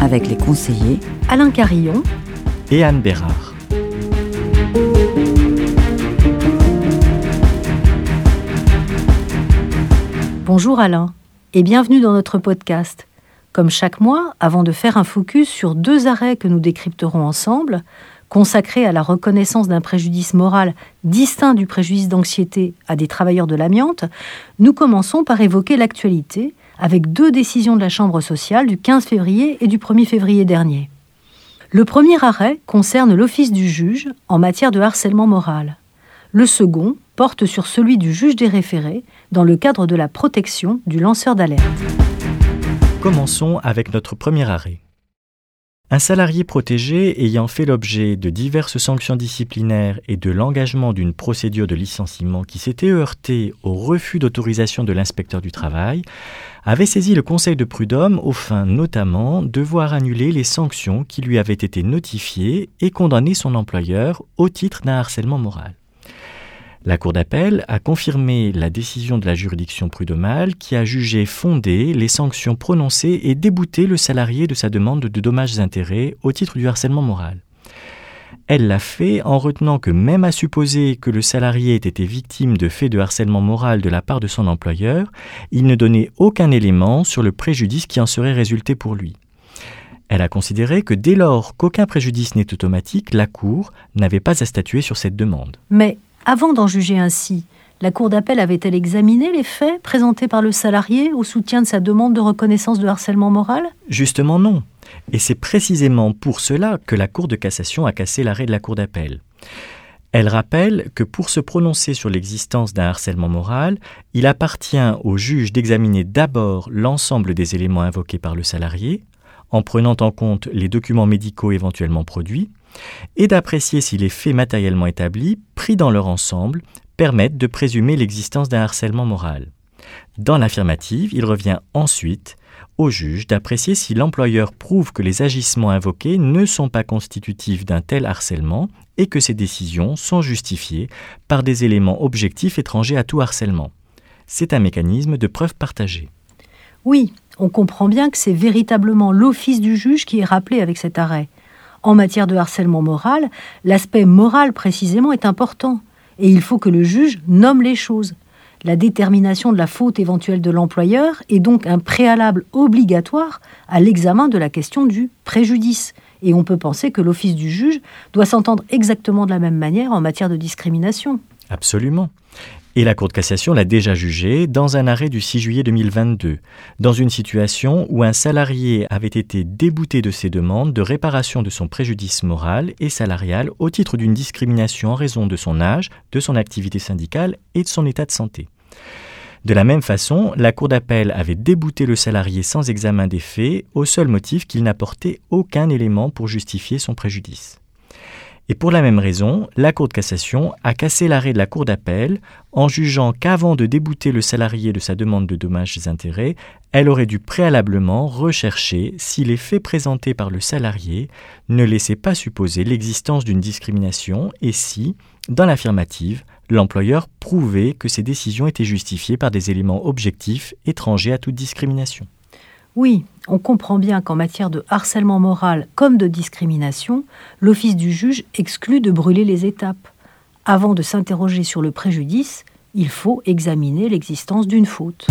Avec les conseillers Alain Carillon et Anne Bérard. Bonjour Alain et bienvenue dans notre podcast. Comme chaque mois, avant de faire un focus sur deux arrêts que nous décrypterons ensemble, consacrés à la reconnaissance d'un préjudice moral distinct du préjudice d'anxiété à des travailleurs de l'amiante, nous commençons par évoquer l'actualité avec deux décisions de la Chambre sociale du 15 février et du 1er février dernier. Le premier arrêt concerne l'office du juge en matière de harcèlement moral. Le second porte sur celui du juge des référés dans le cadre de la protection du lanceur d'alerte. Commençons avec notre premier arrêt. Un salarié protégé ayant fait l'objet de diverses sanctions disciplinaires et de l'engagement d'une procédure de licenciement qui s'était heurté au refus d'autorisation de l'inspecteur du travail avait saisi le Conseil de prud'homme au fin notamment de voir annuler les sanctions qui lui avaient été notifiées et condamner son employeur au titre d'un harcèlement moral. La Cour d'appel a confirmé la décision de la juridiction prud'homale qui a jugé fondées les sanctions prononcées et débouté le salarié de sa demande de dommages-intérêts au titre du harcèlement moral. Elle l'a fait en retenant que même à supposer que le salarié ait été victime de faits de harcèlement moral de la part de son employeur, il ne donnait aucun élément sur le préjudice qui en serait résulté pour lui. Elle a considéré que dès lors qu'aucun préjudice n'est automatique, la Cour n'avait pas à statuer sur cette demande. Mais avant d'en juger ainsi, la Cour d'appel avait-elle examiné les faits présentés par le salarié au soutien de sa demande de reconnaissance de harcèlement moral? Justement non. Et c'est précisément pour cela que la Cour de cassation a cassé l'arrêt de la Cour d'appel. Elle rappelle que pour se prononcer sur l'existence d'un harcèlement moral, il appartient au juge d'examiner d'abord l'ensemble des éléments invoqués par le salarié, en prenant en compte les documents médicaux éventuellement produits, et d'apprécier si les faits matériellement établis, pris dans leur ensemble, permettent de présumer l'existence d'un harcèlement moral. Dans l'affirmative, il revient ensuite au juge d'apprécier si l'employeur prouve que les agissements invoqués ne sont pas constitutifs d'un tel harcèlement et que ces décisions sont justifiées par des éléments objectifs étrangers à tout harcèlement. C'est un mécanisme de preuve partagée. Oui, on comprend bien que c'est véritablement l'office du juge qui est rappelé avec cet arrêt. En matière de harcèlement moral, l'aspect moral précisément est important, et il faut que le juge nomme les choses. La détermination de la faute éventuelle de l'employeur est donc un préalable obligatoire à l'examen de la question du préjudice. Et on peut penser que l'office du juge doit s'entendre exactement de la même manière en matière de discrimination. Absolument. Et la Cour de cassation l'a déjà jugé dans un arrêt du 6 juillet 2022, dans une situation où un salarié avait été débouté de ses demandes de réparation de son préjudice moral et salarial au titre d'une discrimination en raison de son âge, de son activité syndicale et de son état de santé. De la même façon, la Cour d'appel avait débouté le salarié sans examen des faits au seul motif qu'il n'apportait aucun élément pour justifier son préjudice. Et pour la même raison, la Cour de cassation a cassé l'arrêt de la Cour d'appel en jugeant qu'avant de débouter le salarié de sa demande de dommages et intérêts, elle aurait dû préalablement rechercher si les faits présentés par le salarié ne laissaient pas supposer l'existence d'une discrimination et si, dans l'affirmative, l'employeur prouvait que ces décisions étaient justifiées par des éléments objectifs étrangers à toute discrimination. Oui, on comprend bien qu'en matière de harcèlement moral comme de discrimination, l'office du juge exclut de brûler les étapes. Avant de s'interroger sur le préjudice, il faut examiner l'existence d'une faute.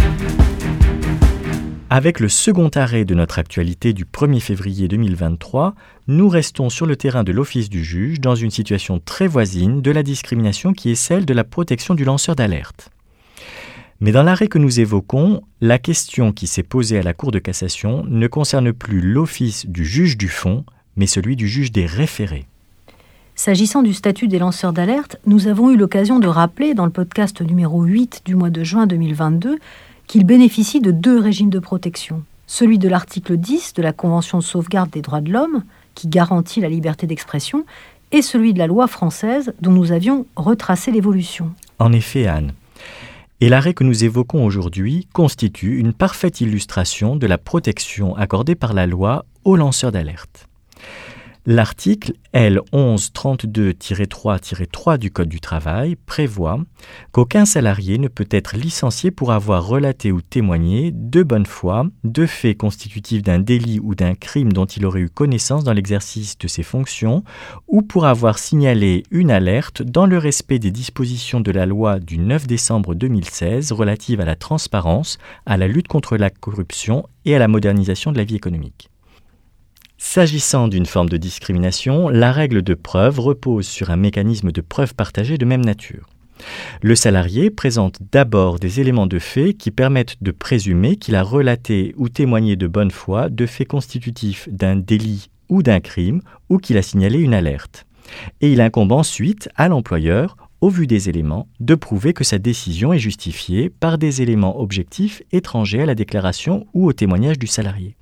Avec le second arrêt de notre actualité du 1er février 2023, nous restons sur le terrain de l'office du juge dans une situation très voisine de la discrimination qui est celle de la protection du lanceur d'alerte. Mais dans l'arrêt que nous évoquons, la question qui s'est posée à la Cour de cassation ne concerne plus l'office du juge du fond, mais celui du juge des référés. S'agissant du statut des lanceurs d'alerte, nous avons eu l'occasion de rappeler dans le podcast numéro 8 du mois de juin 2022 qu'ils bénéficient de deux régimes de protection. celui de l'article 10 de la Convention de sauvegarde des droits de l'homme, qui garantit la liberté d'expression, et celui de la loi française dont nous avions retracé l'évolution. En effet, Anne. Et l'arrêt que nous évoquons aujourd'hui constitue une parfaite illustration de la protection accordée par la loi aux lanceurs d'alerte. L'article L1132-3-3 du Code du travail prévoit qu'aucun salarié ne peut être licencié pour avoir relaté ou témoigné de bonne foi de faits constitutifs d'un délit ou d'un crime dont il aurait eu connaissance dans l'exercice de ses fonctions ou pour avoir signalé une alerte dans le respect des dispositions de la loi du 9 décembre 2016 relative à la transparence, à la lutte contre la corruption et à la modernisation de la vie économique. S'agissant d'une forme de discrimination, la règle de preuve repose sur un mécanisme de preuve partagée de même nature. Le salarié présente d'abord des éléments de fait qui permettent de présumer qu'il a relaté ou témoigné de bonne foi de faits constitutifs d'un délit ou d'un crime ou qu'il a signalé une alerte. Et il incombe ensuite à l'employeur, au vu des éléments, de prouver que sa décision est justifiée par des éléments objectifs étrangers à la déclaration ou au témoignage du salarié.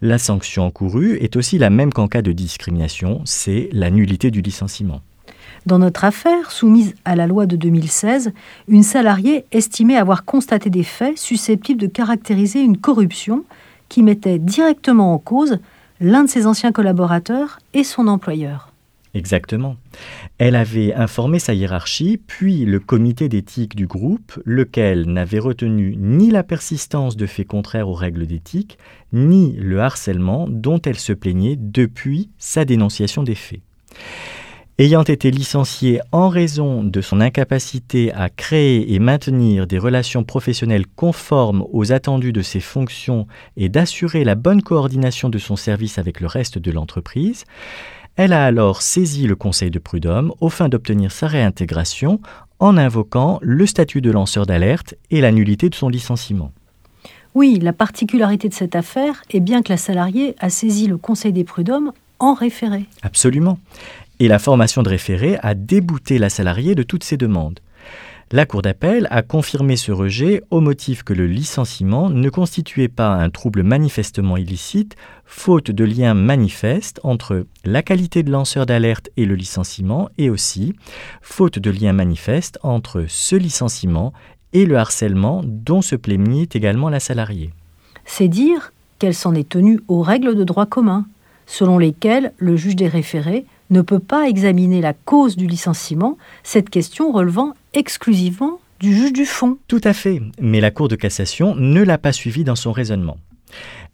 La sanction encourue est aussi la même qu'en cas de discrimination, c'est la nullité du licenciement. Dans notre affaire, soumise à la loi de 2016, une salariée estimait avoir constaté des faits susceptibles de caractériser une corruption qui mettait directement en cause l'un de ses anciens collaborateurs et son employeur. Exactement. Elle avait informé sa hiérarchie, puis le comité d'éthique du groupe, lequel n'avait retenu ni la persistance de faits contraires aux règles d'éthique, ni le harcèlement dont elle se plaignait depuis sa dénonciation des faits. Ayant été licenciée en raison de son incapacité à créer et maintenir des relations professionnelles conformes aux attendus de ses fonctions et d'assurer la bonne coordination de son service avec le reste de l'entreprise, elle a alors saisi le Conseil de prud'homme au fin d'obtenir sa réintégration en invoquant le statut de lanceur d'alerte et la nullité de son licenciement. Oui, la particularité de cette affaire est bien que la salariée a saisi le Conseil des prud'hommes en référé. Absolument. Et la formation de référé a débouté la salariée de toutes ses demandes. La Cour d'appel a confirmé ce rejet au motif que le licenciement ne constituait pas un trouble manifestement illicite, faute de lien manifeste entre la qualité de lanceur d'alerte et le licenciement, et aussi faute de lien manifeste entre ce licenciement et le harcèlement dont se plaignait également la salariée. C'est dire qu'elle s'en est tenue aux règles de droit commun, selon lesquelles le juge des référés ne peut pas examiner la cause du licenciement, cette question relevant exclusivement du juge du fond. Tout à fait, mais la Cour de cassation ne l'a pas suivi dans son raisonnement.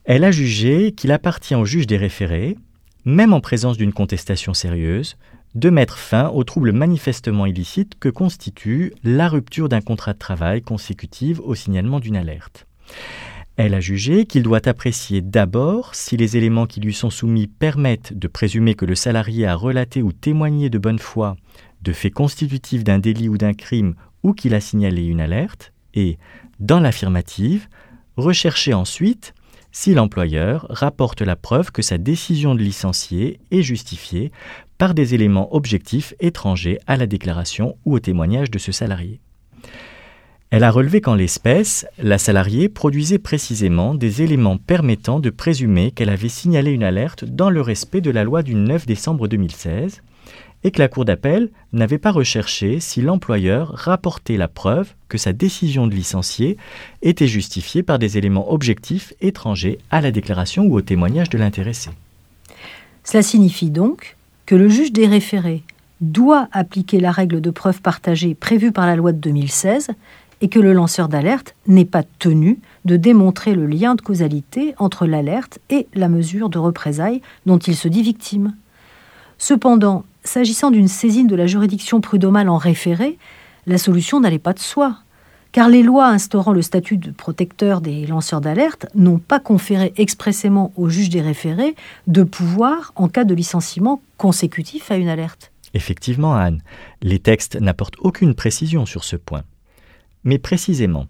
Elle a jugé qu'il appartient au juge des référés, même en présence d'une contestation sérieuse, de mettre fin au trouble manifestement illicite que constitue la rupture d'un contrat de travail consécutive au signalement d'une alerte. Elle a jugé qu'il doit apprécier d'abord si les éléments qui lui sont soumis permettent de présumer que le salarié a relaté ou témoigné de bonne foi de faits constitutifs d'un délit ou d'un crime ou qu'il a signalé une alerte, et, dans l'affirmative, rechercher ensuite si l'employeur rapporte la preuve que sa décision de licencier est justifiée par des éléments objectifs étrangers à la déclaration ou au témoignage de ce salarié. Elle a relevé qu'en l'espèce, la salariée produisait précisément des éléments permettant de présumer qu'elle avait signalé une alerte dans le respect de la loi du 9 décembre 2016 et que la Cour d'appel n'avait pas recherché si l'employeur rapportait la preuve que sa décision de licencier était justifiée par des éléments objectifs étrangers à la déclaration ou au témoignage de l'intéressé. Cela signifie donc que le juge des référés doit appliquer la règle de preuve partagée prévue par la loi de 2016 et que le lanceur d'alerte n'est pas tenu de démontrer le lien de causalité entre l'alerte et la mesure de représailles dont il se dit victime. Cependant, s'agissant d'une saisine de la juridiction prud'homale en référé, la solution n'allait pas de soi, car les lois instaurant le statut de protecteur des lanceurs d'alerte n'ont pas conféré expressément au juge des référés de pouvoir en cas de licenciement consécutif à une alerte. Effectivement, Anne, les textes n'apportent aucune précision sur ce point. Mais précisément,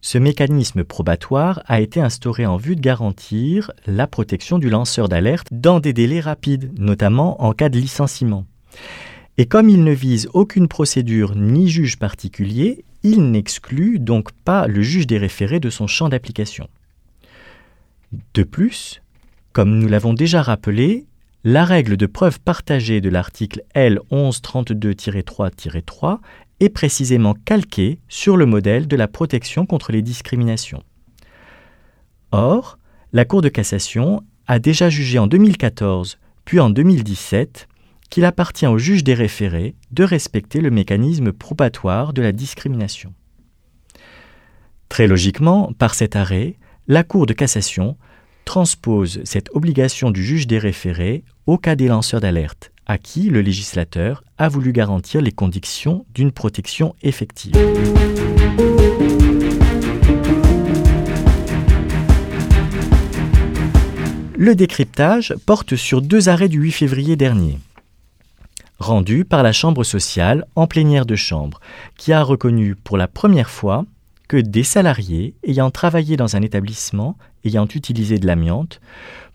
ce mécanisme probatoire a été instauré en vue de garantir la protection du lanceur d'alerte dans des délais rapides, notamment en cas de licenciement. Et comme il ne vise aucune procédure ni juge particulier, il n'exclut donc pas le juge des référés de son champ d'application. De plus, comme nous l'avons déjà rappelé, la règle de preuve partagée de l'article L 1132-3-3 est précisément calquée sur le modèle de la protection contre les discriminations. Or, la Cour de cassation a déjà jugé en 2014 puis en 2017 qu'il appartient au juge des référés de respecter le mécanisme probatoire de la discrimination. Très logiquement, par cet arrêt, la Cour de cassation transpose cette obligation du juge des référés au cas des lanceurs d'alerte, à qui le législateur a voulu garantir les conditions d'une protection effective. Le décryptage porte sur deux arrêts du 8 février dernier rendu par la Chambre sociale en plénière de chambre, qui a reconnu pour la première fois que des salariés ayant travaillé dans un établissement ayant utilisé de l'amiante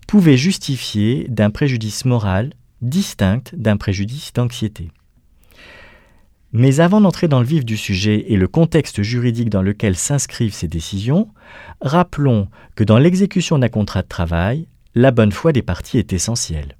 pouvaient justifier d'un préjudice moral distinct d'un préjudice d'anxiété. Mais avant d'entrer dans le vif du sujet et le contexte juridique dans lequel s'inscrivent ces décisions, rappelons que dans l'exécution d'un contrat de travail, la bonne foi des parties est essentielle.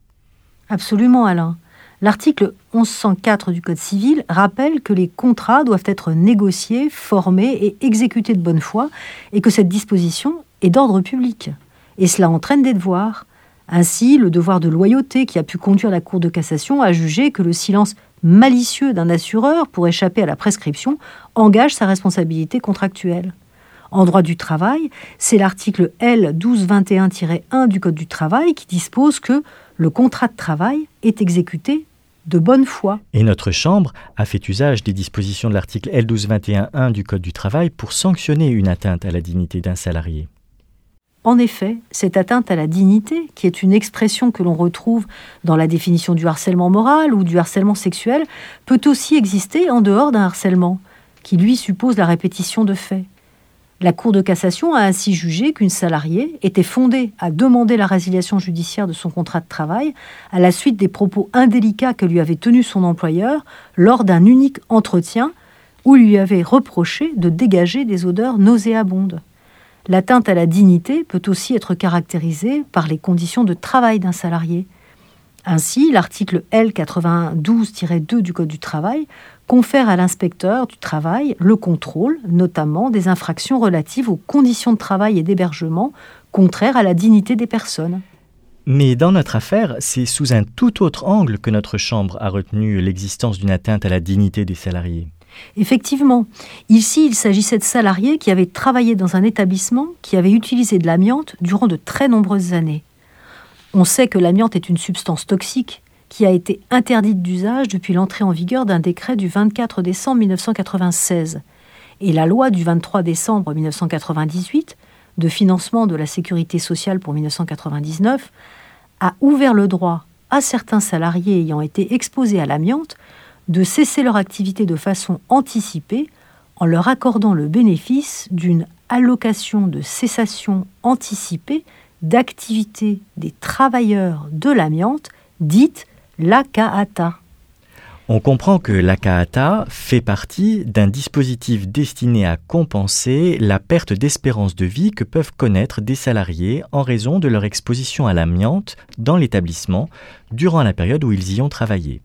Absolument, Alain. L'article 1104 du Code civil rappelle que les contrats doivent être négociés, formés et exécutés de bonne foi, et que cette disposition est d'ordre public. Et cela entraîne des devoirs. Ainsi, le devoir de loyauté qui a pu conduire la Cour de cassation à juger que le silence malicieux d'un assureur pour échapper à la prescription engage sa responsabilité contractuelle. En droit du travail, c'est l'article L 1221-1 du Code du travail qui dispose que le contrat de travail est exécuté de bonne foi. Et notre Chambre a fait usage des dispositions de l'article L1221.1 du Code du travail pour sanctionner une atteinte à la dignité d'un salarié. En effet, cette atteinte à la dignité, qui est une expression que l'on retrouve dans la définition du harcèlement moral ou du harcèlement sexuel, peut aussi exister en dehors d'un harcèlement, qui lui suppose la répétition de faits. La Cour de cassation a ainsi jugé qu'une salariée était fondée à demander la résiliation judiciaire de son contrat de travail à la suite des propos indélicats que lui avait tenus son employeur lors d'un unique entretien où lui avait reproché de dégager des odeurs nauséabondes. L'atteinte à la dignité peut aussi être caractérisée par les conditions de travail d'un salarié. Ainsi, l'article L92-2 du Code du travail confère à l'inspecteur du travail le contrôle, notamment des infractions relatives aux conditions de travail et d'hébergement contraires à la dignité des personnes. Mais dans notre affaire, c'est sous un tout autre angle que notre Chambre a retenu l'existence d'une atteinte à la dignité des salariés. Effectivement, ici il s'agissait de salariés qui avaient travaillé dans un établissement qui avait utilisé de l'amiante durant de très nombreuses années. On sait que l'amiante est une substance toxique qui a été interdite d'usage depuis l'entrée en vigueur d'un décret du 24 décembre 1996 et la loi du 23 décembre 1998 de financement de la sécurité sociale pour 1999 a ouvert le droit à certains salariés ayant été exposés à l'amiante de cesser leur activité de façon anticipée en leur accordant le bénéfice d'une allocation de cessation anticipée d'activité des travailleurs de l'amiante, dite l'AKATA. On comprend que l'AKATA fait partie d'un dispositif destiné à compenser la perte d'espérance de vie que peuvent connaître des salariés en raison de leur exposition à l'amiante dans l'établissement durant la période où ils y ont travaillé.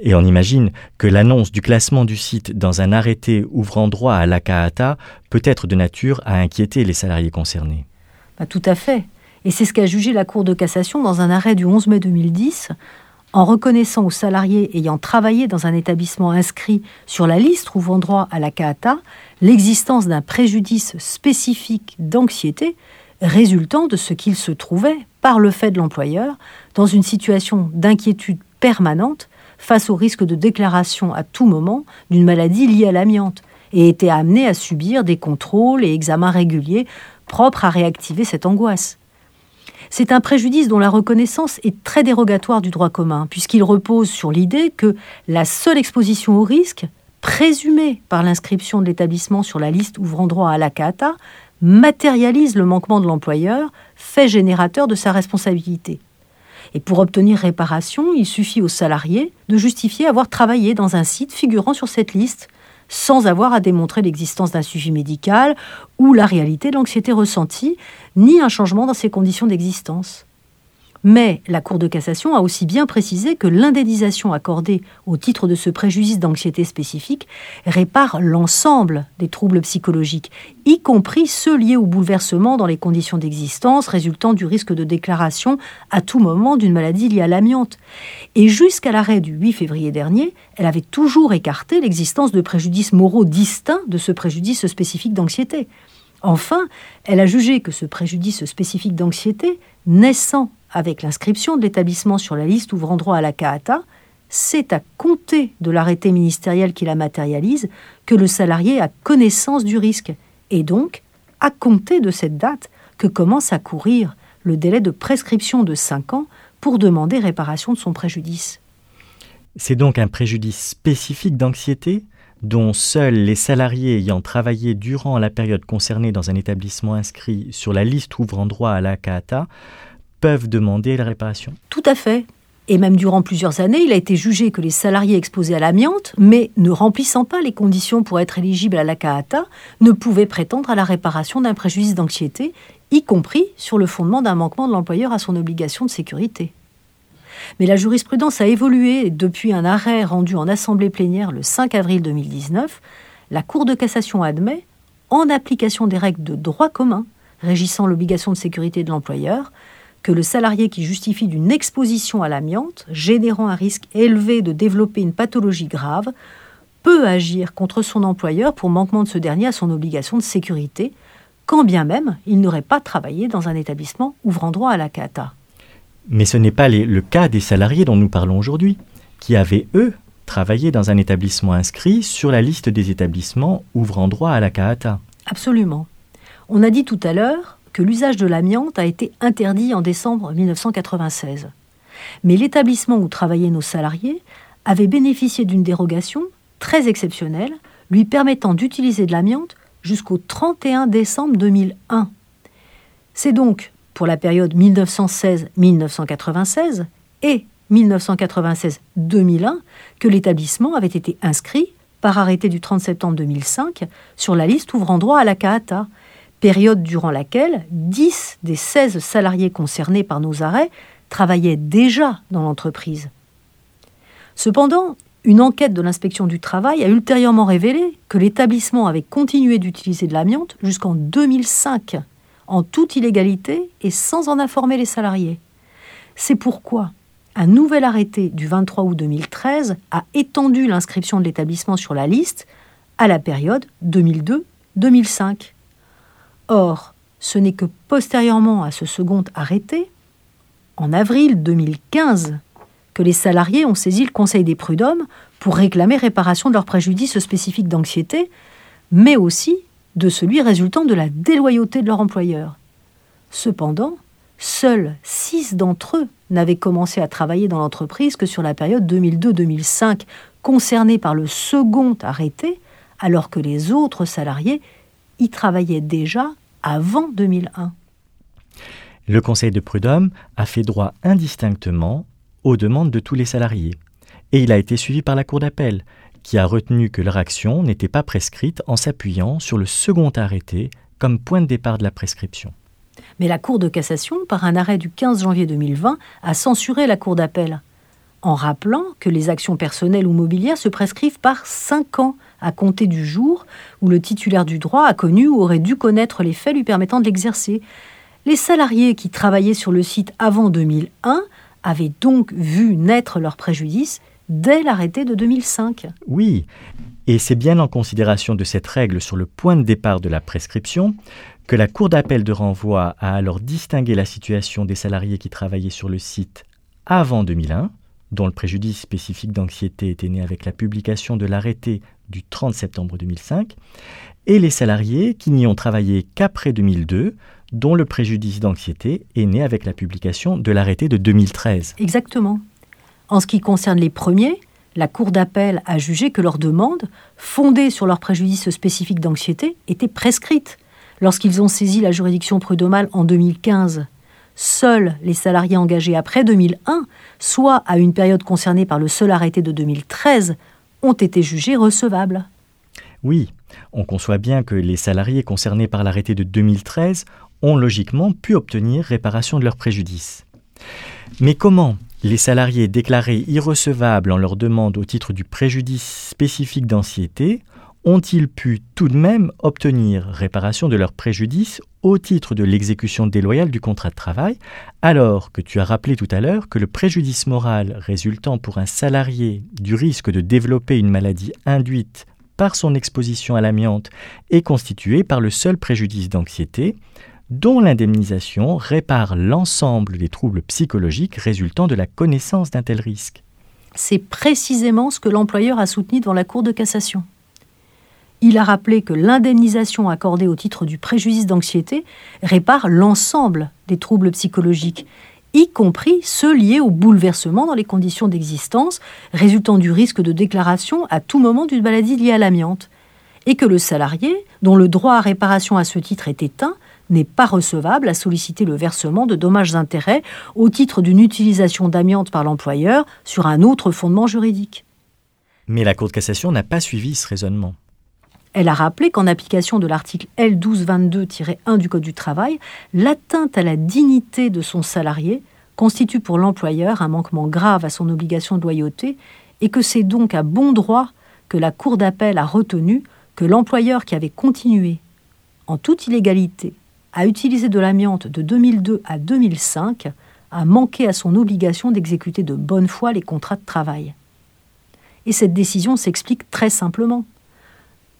Et on imagine que l'annonce du classement du site dans un arrêté ouvrant droit à l'AKATA peut être de nature à inquiéter les salariés concernés. Bah, tout à fait. Et c'est ce qu'a jugé la Cour de cassation dans un arrêt du 11 mai 2010 en reconnaissant aux salariés ayant travaillé dans un établissement inscrit sur la liste ouvrant droit à la CAATA l'existence d'un préjudice spécifique d'anxiété résultant de ce qu'ils se trouvaient, par le fait de l'employeur, dans une situation d'inquiétude permanente face au risque de déclaration à tout moment d'une maladie liée à l'amiante et étaient amenés à subir des contrôles et examens réguliers propres à réactiver cette angoisse. C'est un préjudice dont la reconnaissance est très dérogatoire du droit commun, puisqu'il repose sur l'idée que la seule exposition au risque, présumée par l'inscription de l'établissement sur la liste ouvrant droit à la CATA, matérialise le manquement de l'employeur, fait générateur de sa responsabilité. Et pour obtenir réparation, il suffit aux salariés de justifier avoir travaillé dans un site figurant sur cette liste, sans avoir à démontrer l'existence d'un suivi médical ou la réalité de l'anxiété ressentie, ni un changement dans ses conditions d'existence. Mais la Cour de cassation a aussi bien précisé que l'indemnisation accordée au titre de ce préjudice d'anxiété spécifique répare l'ensemble des troubles psychologiques, y compris ceux liés au bouleversement dans les conditions d'existence résultant du risque de déclaration à tout moment d'une maladie liée à l'amiante. Et jusqu'à l'arrêt du 8 février dernier, elle avait toujours écarté l'existence de préjudices moraux distincts de ce préjudice spécifique d'anxiété. Enfin, elle a jugé que ce préjudice spécifique d'anxiété, naissant avec l'inscription de l'établissement sur la liste ouvrant droit à la CAATA, c'est à compter de l'arrêté ministériel qui la matérialise que le salarié a connaissance du risque, et donc à compter de cette date que commence à courir le délai de prescription de 5 ans pour demander réparation de son préjudice. C'est donc un préjudice spécifique d'anxiété dont seuls les salariés ayant travaillé durant la période concernée dans un établissement inscrit sur la liste ouvrant droit à la CAATA peuvent demander la réparation Tout à fait. Et même durant plusieurs années, il a été jugé que les salariés exposés à l'amiante, mais ne remplissant pas les conditions pour être éligibles à la CAATA, ne pouvaient prétendre à la réparation d'un préjudice d'anxiété, y compris sur le fondement d'un manquement de l'employeur à son obligation de sécurité. Mais la jurisprudence a évolué depuis un arrêt rendu en assemblée plénière le 5 avril 2019, la Cour de cassation admet, en application des règles de droit commun régissant l'obligation de sécurité de l'employeur, que le salarié qui justifie d'une exposition à l'amiante, générant un risque élevé de développer une pathologie grave, peut agir contre son employeur pour manquement de ce dernier à son obligation de sécurité, quand bien même il n'aurait pas travaillé dans un établissement ouvrant droit à la CATA. Mais ce n'est pas le cas des salariés dont nous parlons aujourd'hui, qui avaient, eux, travaillé dans un établissement inscrit sur la liste des établissements ouvrant droit à la CAATA. Absolument. On a dit tout à l'heure que l'usage de l'amiante a été interdit en décembre 1996. Mais l'établissement où travaillaient nos salariés avait bénéficié d'une dérogation très exceptionnelle lui permettant d'utiliser de l'amiante jusqu'au 31 décembre 2001. C'est donc pour la période 1916-1996 et 1996-2001 que l'établissement avait été inscrit par arrêté du 30 septembre 2005 sur la liste ouvrant droit à la CAATA période durant laquelle 10 des 16 salariés concernés par nos arrêts travaillaient déjà dans l'entreprise. Cependant, une enquête de l'inspection du travail a ultérieurement révélé que l'établissement avait continué d'utiliser de l'amiante jusqu'en 2005, en toute illégalité et sans en informer les salariés. C'est pourquoi un nouvel arrêté du 23 août 2013 a étendu l'inscription de l'établissement sur la liste à la période 2002-2005. Or, ce n'est que postérieurement à ce second arrêté, en avril 2015, que les salariés ont saisi le Conseil des prud'hommes pour réclamer réparation de leurs préjudices spécifiques d'anxiété, mais aussi de celui résultant de la déloyauté de leur employeur. Cependant, seuls six d'entre eux n'avaient commencé à travailler dans l'entreprise que sur la période 2002-2005 concernée par le second arrêté, alors que les autres salariés y travaillait déjà avant 2001. Le Conseil de prud'homme a fait droit indistinctement aux demandes de tous les salariés, et il a été suivi par la Cour d'appel, qui a retenu que leur action n'était pas prescrite en s'appuyant sur le second arrêté comme point de départ de la prescription. Mais la Cour de cassation, par un arrêt du 15 janvier 2020, a censuré la Cour d'appel, en rappelant que les actions personnelles ou mobilières se prescrivent par cinq ans à compter du jour où le titulaire du droit a connu ou aurait dû connaître les faits lui permettant de l'exercer. Les salariés qui travaillaient sur le site avant 2001 avaient donc vu naître leur préjudice dès l'arrêté de 2005. Oui, et c'est bien en considération de cette règle sur le point de départ de la prescription que la Cour d'appel de renvoi a alors distingué la situation des salariés qui travaillaient sur le site avant 2001, dont le préjudice spécifique d'anxiété était né avec la publication de l'arrêté du 30 septembre 2005, et les salariés qui n'y ont travaillé qu'après 2002, dont le préjudice d'anxiété est né avec la publication de l'arrêté de 2013. Exactement. En ce qui concerne les premiers, la Cour d'appel a jugé que leur demande, fondée sur leur préjudice spécifique d'anxiété, était prescrite lorsqu'ils ont saisi la juridiction prud'homale en 2015 seuls les salariés engagés après 2001, soit à une période concernée par le seul arrêté de 2013, ont été jugés recevables. Oui, on conçoit bien que les salariés concernés par l'arrêté de 2013 ont logiquement pu obtenir réparation de leurs préjudices. Mais comment les salariés déclarés irrecevables en leur demande au titre du préjudice spécifique d'anciété ont-ils pu tout de même obtenir réparation de leurs préjudices au titre de l'exécution déloyale du contrat de travail, alors que tu as rappelé tout à l'heure que le préjudice moral résultant pour un salarié du risque de développer une maladie induite par son exposition à l'amiante est constitué par le seul préjudice d'anxiété, dont l'indemnisation répare l'ensemble des troubles psychologiques résultant de la connaissance d'un tel risque. C'est précisément ce que l'employeur a soutenu dans la Cour de cassation. Il a rappelé que l'indemnisation accordée au titre du préjudice d'anxiété répare l'ensemble des troubles psychologiques, y compris ceux liés au bouleversement dans les conditions d'existence résultant du risque de déclaration à tout moment d'une maladie liée à l'amiante, et que le salarié, dont le droit à réparation à ce titre est éteint, n'est pas recevable à solliciter le versement de dommages-intérêts au titre d'une utilisation d'amiante par l'employeur sur un autre fondement juridique. Mais la Cour de cassation n'a pas suivi ce raisonnement. Elle a rappelé qu'en application de l'article L1222-1 du Code du travail, l'atteinte à la dignité de son salarié constitue pour l'employeur un manquement grave à son obligation de loyauté et que c'est donc à bon droit que la Cour d'appel a retenu que l'employeur qui avait continué, en toute illégalité, à utiliser de l'amiante de 2002 à 2005 a manqué à son obligation d'exécuter de bonne foi les contrats de travail. Et cette décision s'explique très simplement.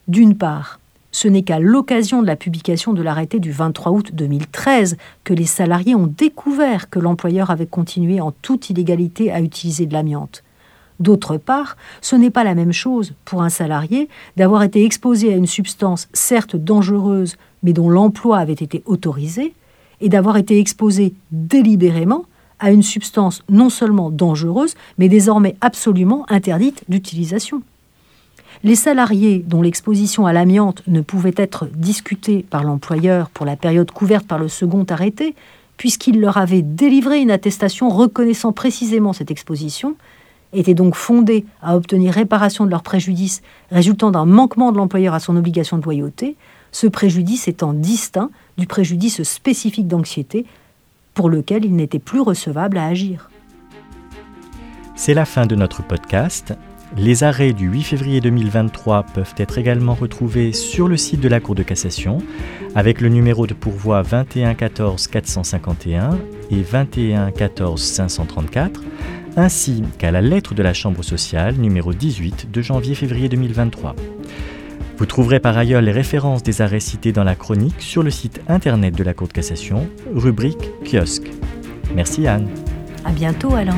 D'une part, ce n'est qu'à l'occasion de la publication de l'arrêté du 23 août 2013 que les salariés ont découvert que l'employeur avait continué en toute illégalité à utiliser de l'amiante. D'autre part, ce n'est pas la même chose pour un salarié d'avoir été exposé à une substance certes dangereuse mais dont l'emploi avait été autorisé, et d'avoir été exposé délibérément à une substance non seulement dangereuse, mais désormais absolument interdite d'utilisation. Les salariés dont l'exposition à l'amiante ne pouvait être discutée par l'employeur pour la période couverte par le second arrêté, puisqu'il leur avait délivré une attestation reconnaissant précisément cette exposition, étaient donc fondés à obtenir réparation de leurs préjudices résultant d'un manquement de l'employeur à son obligation de loyauté, ce préjudice étant distinct du préjudice spécifique d'anxiété pour lequel il n'était plus recevable à agir. C'est la fin de notre podcast. Les arrêts du 8 février 2023 peuvent être également retrouvés sur le site de la Cour de cassation avec le numéro de pourvoi 21 14 451 et 21 14 534 ainsi qu'à la lettre de la Chambre sociale numéro 18 de janvier-février 2023. Vous trouverez par ailleurs les références des arrêts cités dans la chronique sur le site internet de la Cour de cassation, rubrique kiosque. Merci Anne. À bientôt Alain.